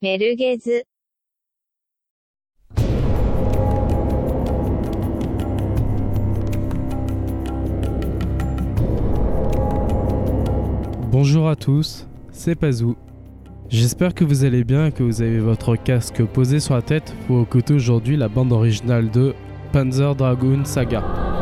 メルゲズ Bonjour à tous, c'est Pazou. J'espère que vous allez bien et que vous avez votre casque posé sur la tête pour écouter aujourd'hui la bande originale de Panzer Dragoon Saga.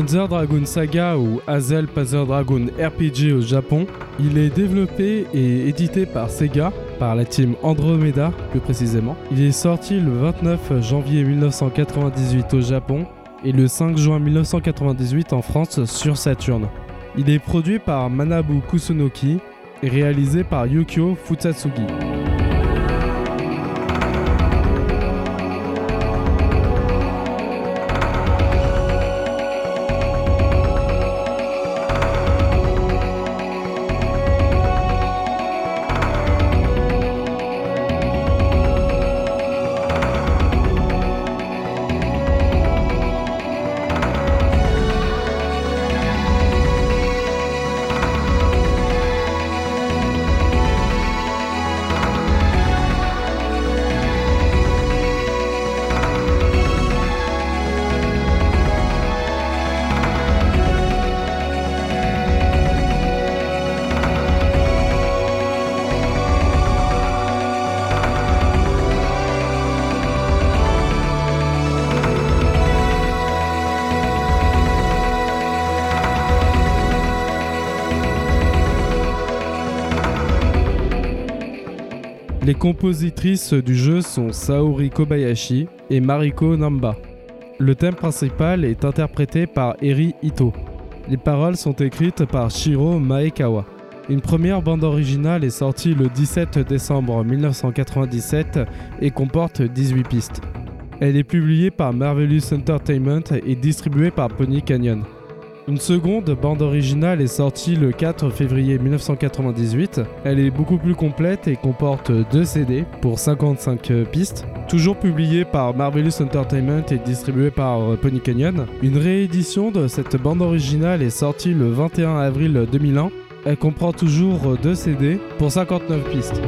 Panzer Dragoon Saga ou Hazel Panzer Dragoon RPG au Japon, il est développé et édité par Sega, par la team Andromeda plus précisément. Il est sorti le 29 janvier 1998 au Japon et le 5 juin 1998 en France sur Saturn. Il est produit par Manabu Kusunoki et réalisé par Yukio Futsatsugi. Compositrices du jeu sont Saori Kobayashi et Mariko Namba. Le thème principal est interprété par Eri Ito. Les paroles sont écrites par Shiro Maekawa. Une première bande originale est sortie le 17 décembre 1997 et comporte 18 pistes. Elle est publiée par Marvelous Entertainment et distribuée par Pony Canyon. Une seconde bande originale est sortie le 4 février 1998. Elle est beaucoup plus complète et comporte deux CD pour 55 pistes. Toujours publiée par Marvelous Entertainment et distribuée par Pony Canyon. Une réédition de cette bande originale est sortie le 21 avril 2001. Elle comprend toujours deux CD pour 59 pistes.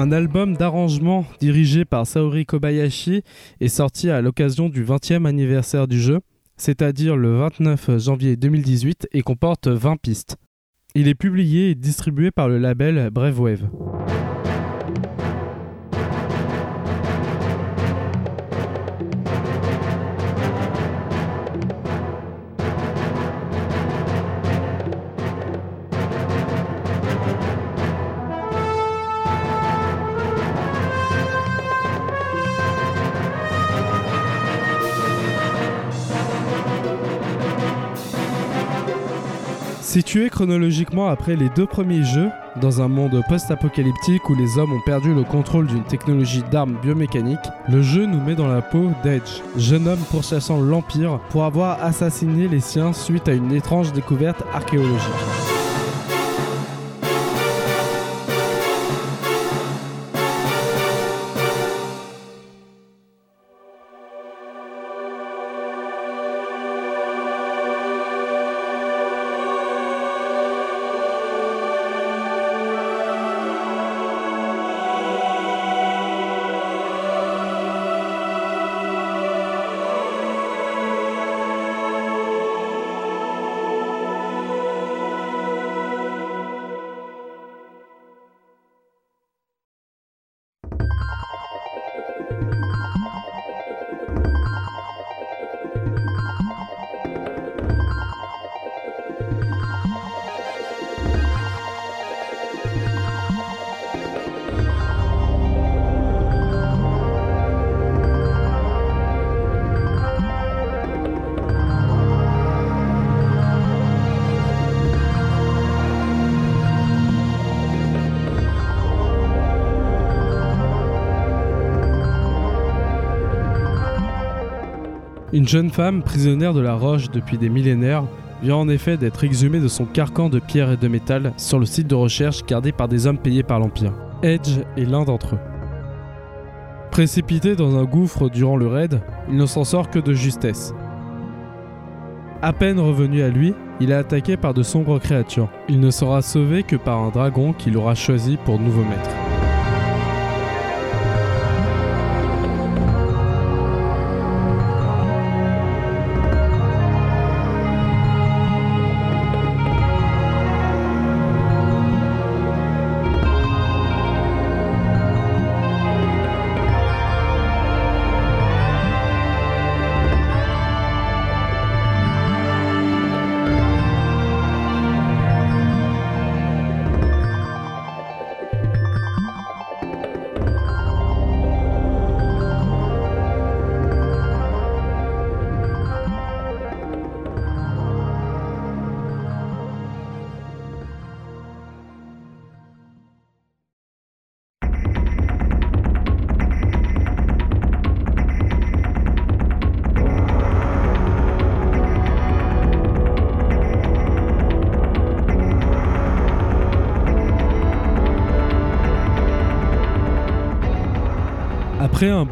Un album d'arrangement dirigé par Saori Kobayashi est sorti à l'occasion du 20e anniversaire du jeu, c'est-à-dire le 29 janvier 2018 et comporte 20 pistes. Il est publié et distribué par le label Brave Wave. Situé chronologiquement après les deux premiers jeux, dans un monde post-apocalyptique où les hommes ont perdu le contrôle d'une technologie d'armes biomécaniques, le jeu nous met dans la peau d'Edge, jeune homme pourchassant l'Empire pour avoir assassiné les siens suite à une étrange découverte archéologique. Une jeune femme, prisonnière de la roche depuis des millénaires, vient en effet d'être exhumée de son carcan de pierre et de métal sur le site de recherche gardé par des hommes payés par l'Empire. Edge est l'un d'entre eux. Précipité dans un gouffre durant le raid, il ne s'en sort que de justesse. À peine revenu à lui, il est attaqué par de sombres créatures. Il ne sera sauvé que par un dragon qu'il aura choisi pour nouveau maître.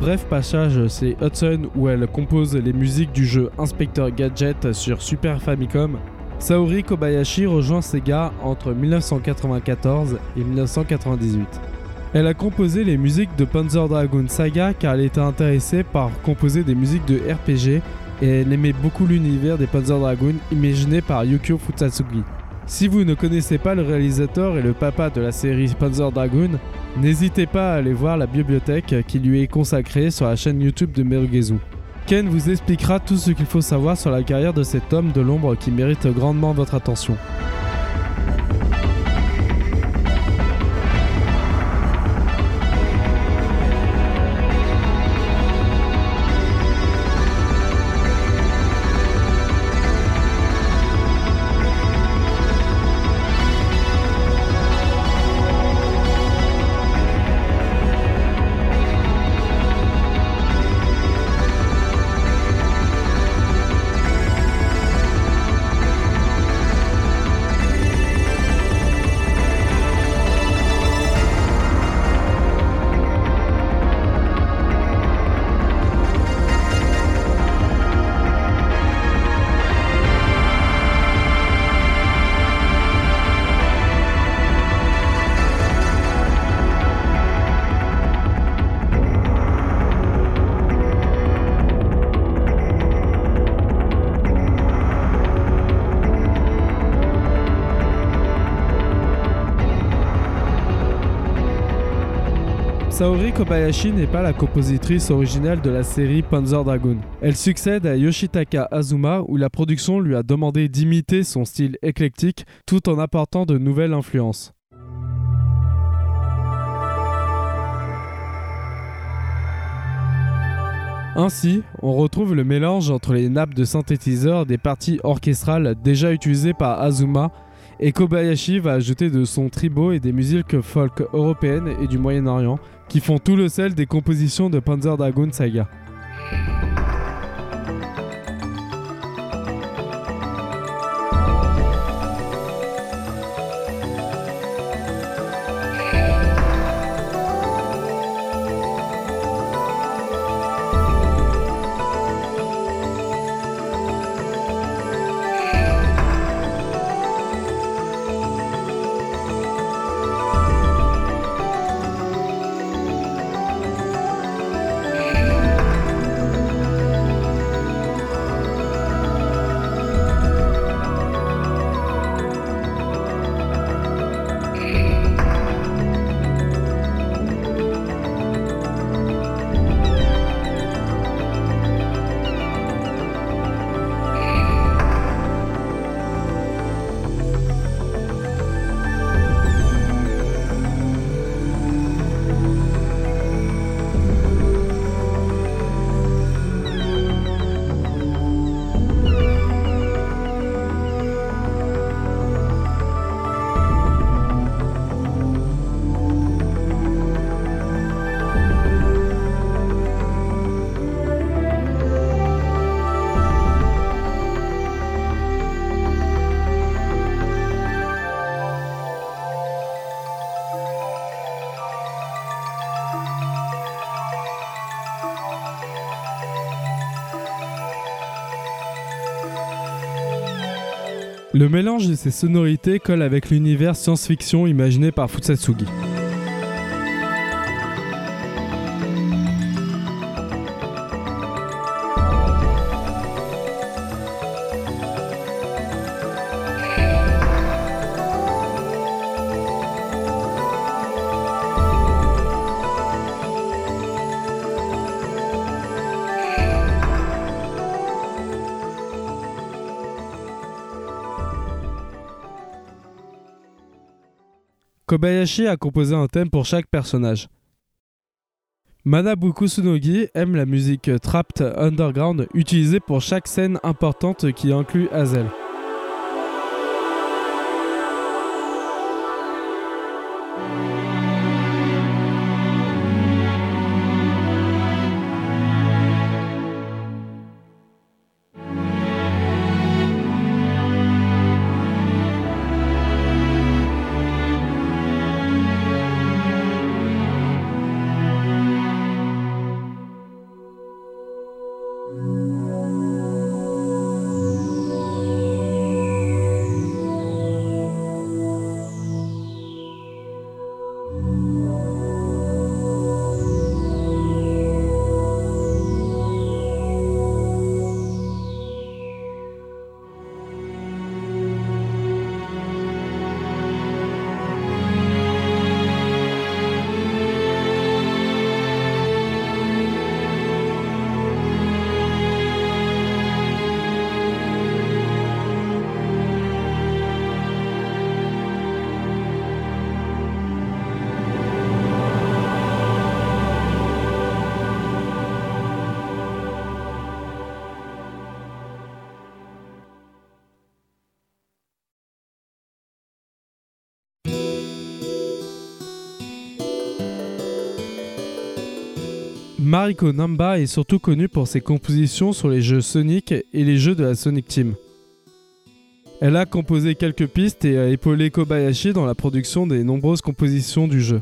Bref passage, c'est Hudson où elle compose les musiques du jeu Inspector Gadget sur Super Famicom. Saori Kobayashi rejoint Sega entre 1994 et 1998. Elle a composé les musiques de Panzer Dragoon Saga car elle était intéressée par composer des musiques de RPG et elle aimait beaucoup l'univers des Panzer Dragoon imaginé par Yukio Futsatsugi. Si vous ne connaissez pas le réalisateur et le papa de la série Panzer Dragoon, n'hésitez pas à aller voir la bibliothèque qui lui est consacrée sur la chaîne YouTube de Merugezu. Ken vous expliquera tout ce qu'il faut savoir sur la carrière de cet homme de l'ombre qui mérite grandement votre attention. Saori Kobayashi n'est pas la compositrice originelle de la série Panzer Dragoon. Elle succède à Yoshitaka Azuma où la production lui a demandé d'imiter son style éclectique tout en apportant de nouvelles influences. Ainsi, on retrouve le mélange entre les nappes de synthétiseurs des parties orchestrales déjà utilisées par Azuma et Kobayashi va ajouter de son tribo et des musiques folk européennes et du Moyen-Orient qui font tout le sel des compositions de Panzer Dragoon Saga. Le mélange de ces sonorités colle avec l'univers science-fiction imaginé par Fusatsugi. Kobayashi a composé un thème pour chaque personnage. Manabu Kusunogi aime la musique trapped underground utilisée pour chaque scène importante qui inclut Hazel. Mariko Namba est surtout connue pour ses compositions sur les jeux Sonic et les jeux de la Sonic Team. Elle a composé quelques pistes et a épaulé Kobayashi dans la production des nombreuses compositions du jeu.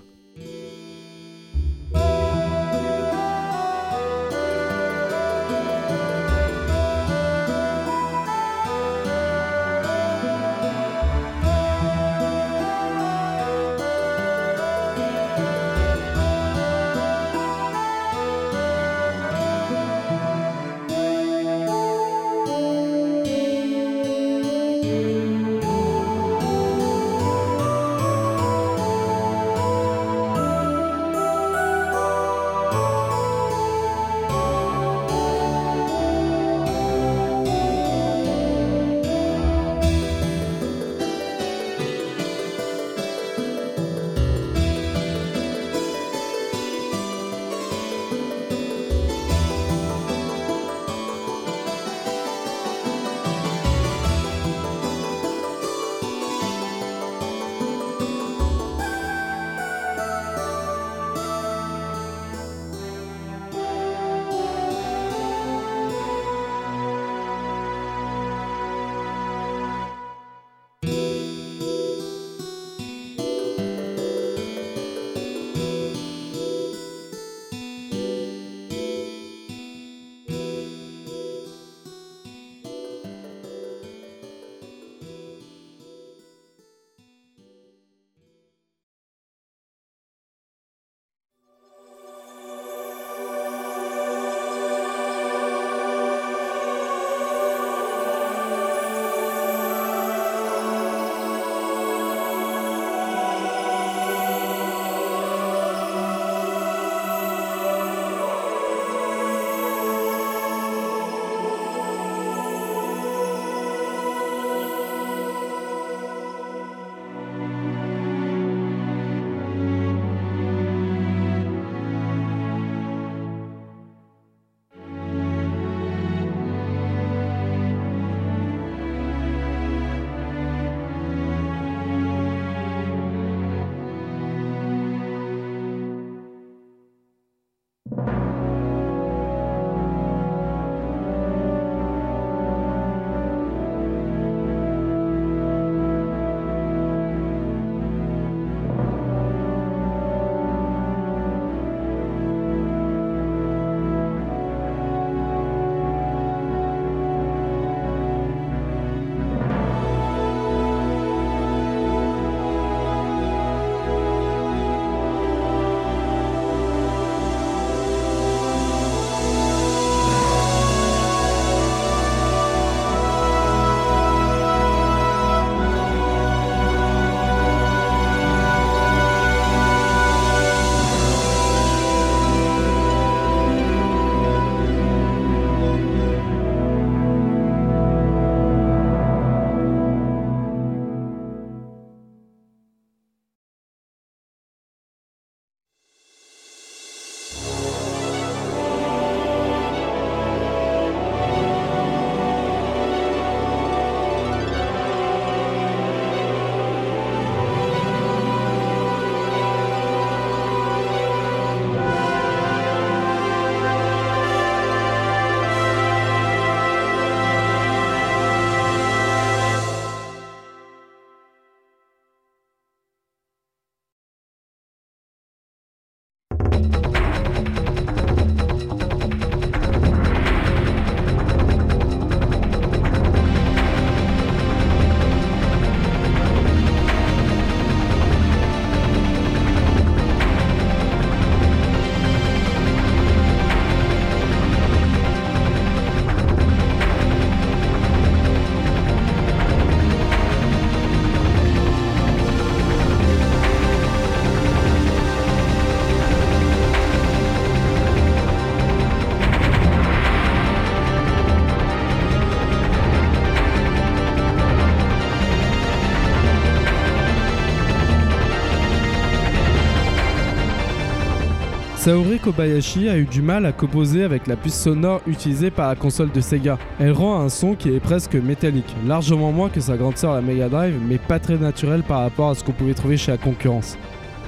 Saori Kobayashi a eu du mal à composer avec la puce sonore utilisée par la console de Sega. Elle rend un son qui est presque métallique, largement moins que sa grande sœur la Mega Drive, mais pas très naturel par rapport à ce qu'on pouvait trouver chez la concurrence.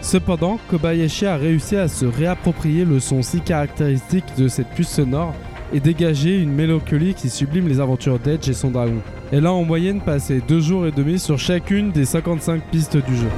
Cependant, Kobayashi a réussi à se réapproprier le son si caractéristique de cette puce sonore et dégager une mélancolie qui sublime les aventures d'Edge et son dragon. Elle a en moyenne passé 2 jours et demi sur chacune des 55 pistes du jeu.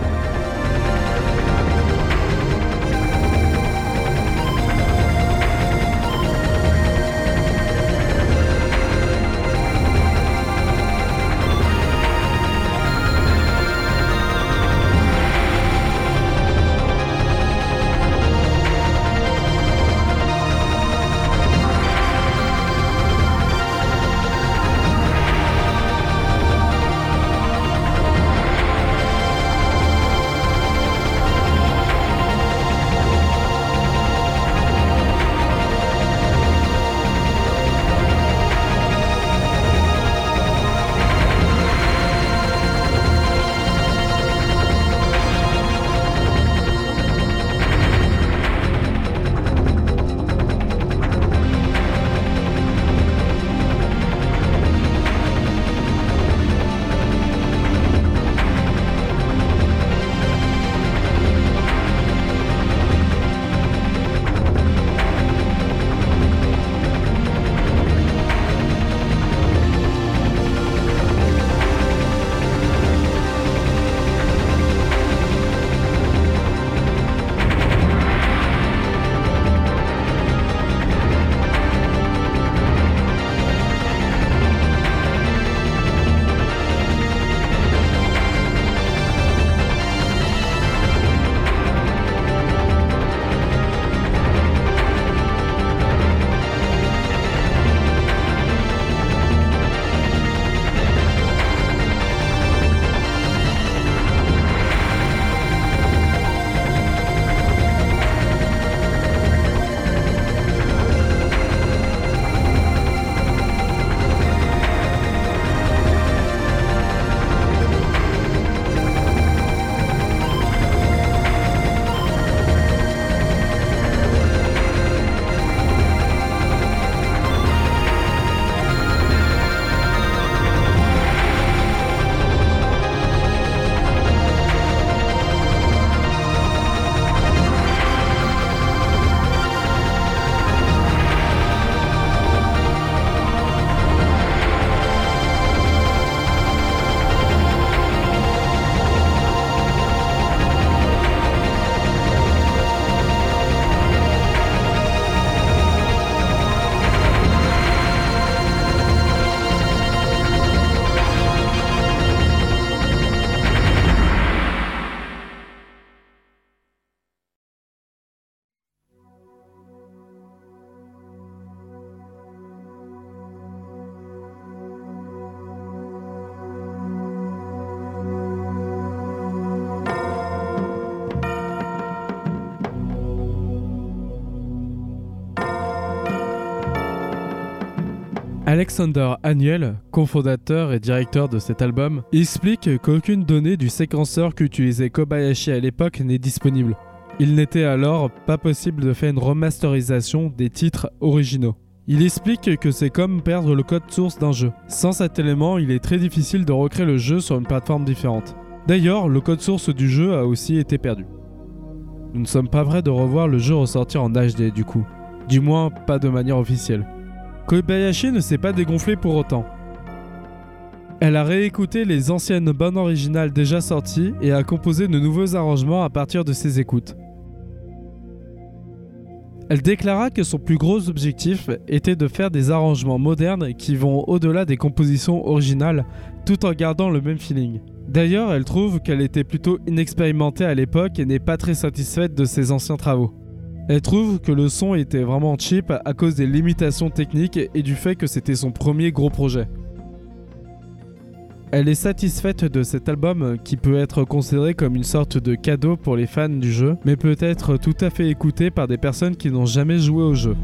Alexander Annuel, cofondateur et directeur de cet album, explique qu'aucune donnée du séquenceur qu'utilisait Kobayashi à l'époque n'est disponible. Il n'était alors pas possible de faire une remasterisation des titres originaux. Il explique que c'est comme perdre le code source d'un jeu. Sans cet élément, il est très difficile de recréer le jeu sur une plateforme différente. D'ailleurs, le code source du jeu a aussi été perdu. Nous ne sommes pas prêts de revoir le jeu ressortir en HD du coup. Du moins, pas de manière officielle. Kobayashi ne s'est pas dégonflé pour autant. Elle a réécouté les anciennes bandes originales déjà sorties et a composé de nouveaux arrangements à partir de ses écoutes. Elle déclara que son plus gros objectif était de faire des arrangements modernes qui vont au-delà des compositions originales tout en gardant le même feeling. D'ailleurs, elle trouve qu'elle était plutôt inexpérimentée à l'époque et n'est pas très satisfaite de ses anciens travaux. Elle trouve que le son était vraiment cheap à cause des limitations techniques et du fait que c'était son premier gros projet. Elle est satisfaite de cet album qui peut être considéré comme une sorte de cadeau pour les fans du jeu, mais peut être tout à fait écouté par des personnes qui n'ont jamais joué au jeu.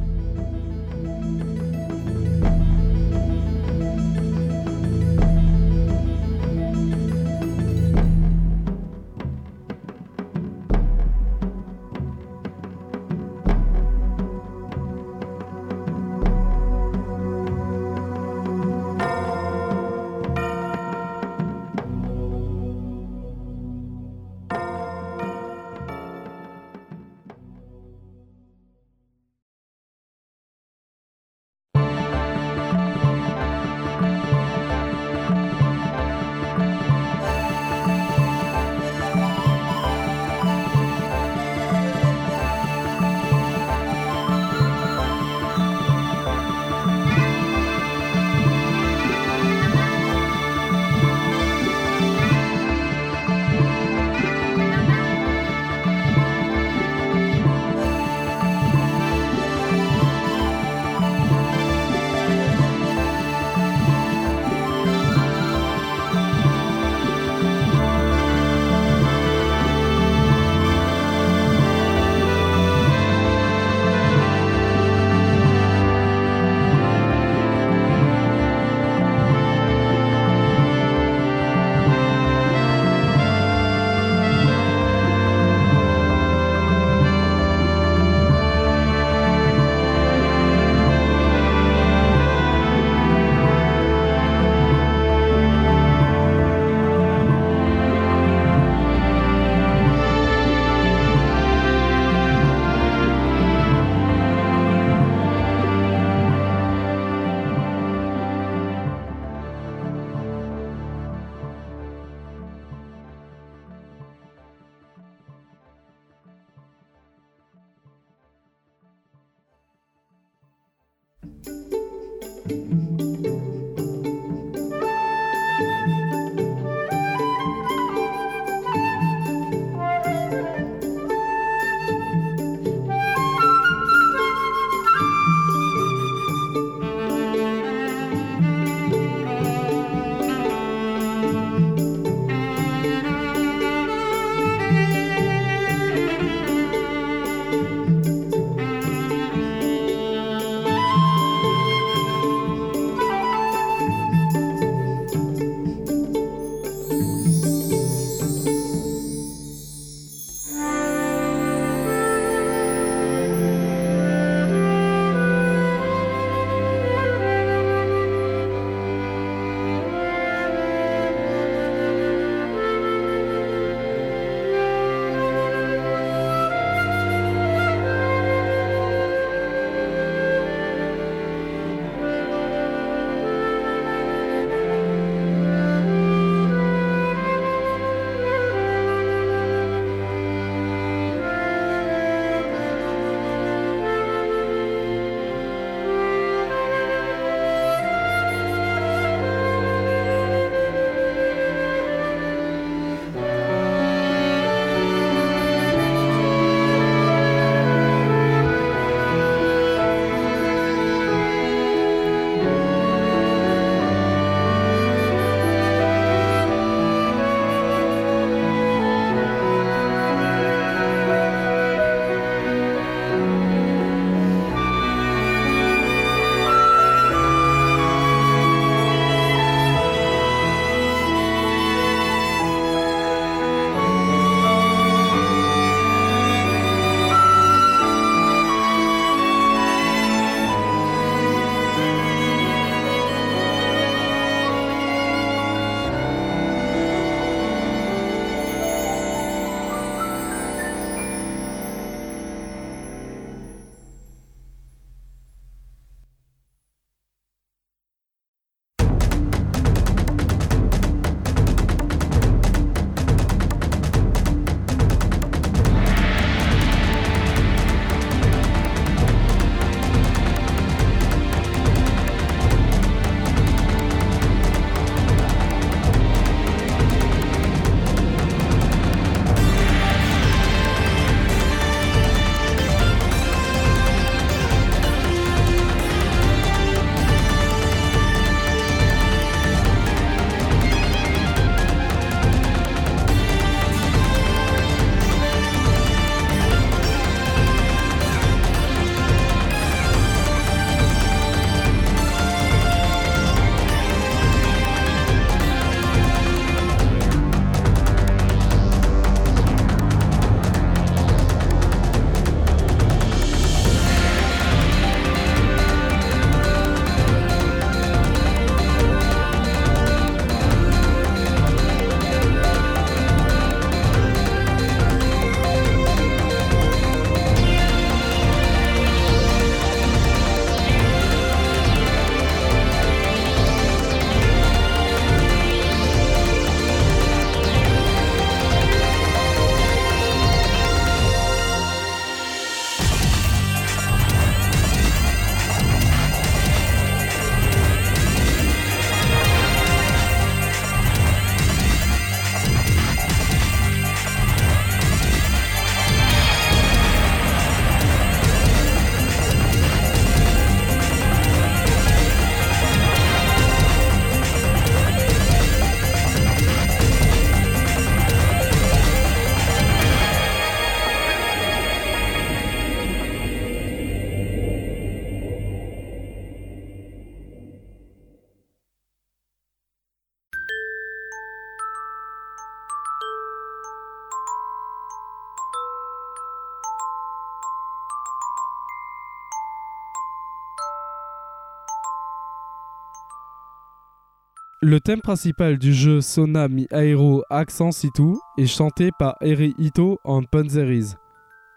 Le thème principal du jeu Sona mi Aero Accent Situ est chanté par Eri Ito en Panzeris,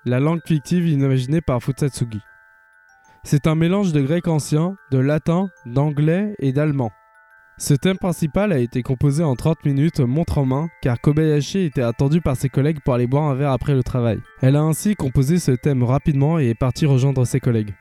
la langue fictive imaginée par Futsatsugi. C'est un mélange de grec ancien, de latin, d'anglais et d'allemand. Ce thème principal a été composé en 30 minutes montre en main car Kobayashi était attendu par ses collègues pour aller boire un verre après le travail. Elle a ainsi composé ce thème rapidement et est partie rejoindre ses collègues.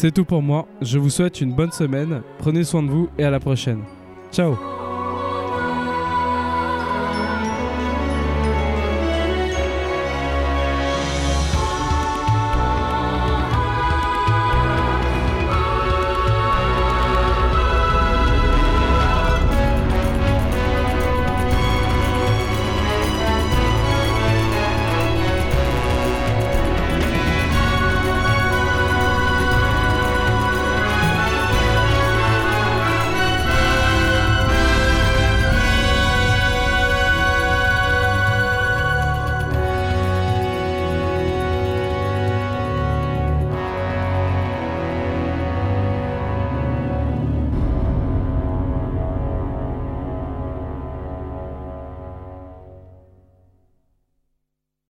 C'est tout pour moi, je vous souhaite une bonne semaine, prenez soin de vous et à la prochaine. Ciao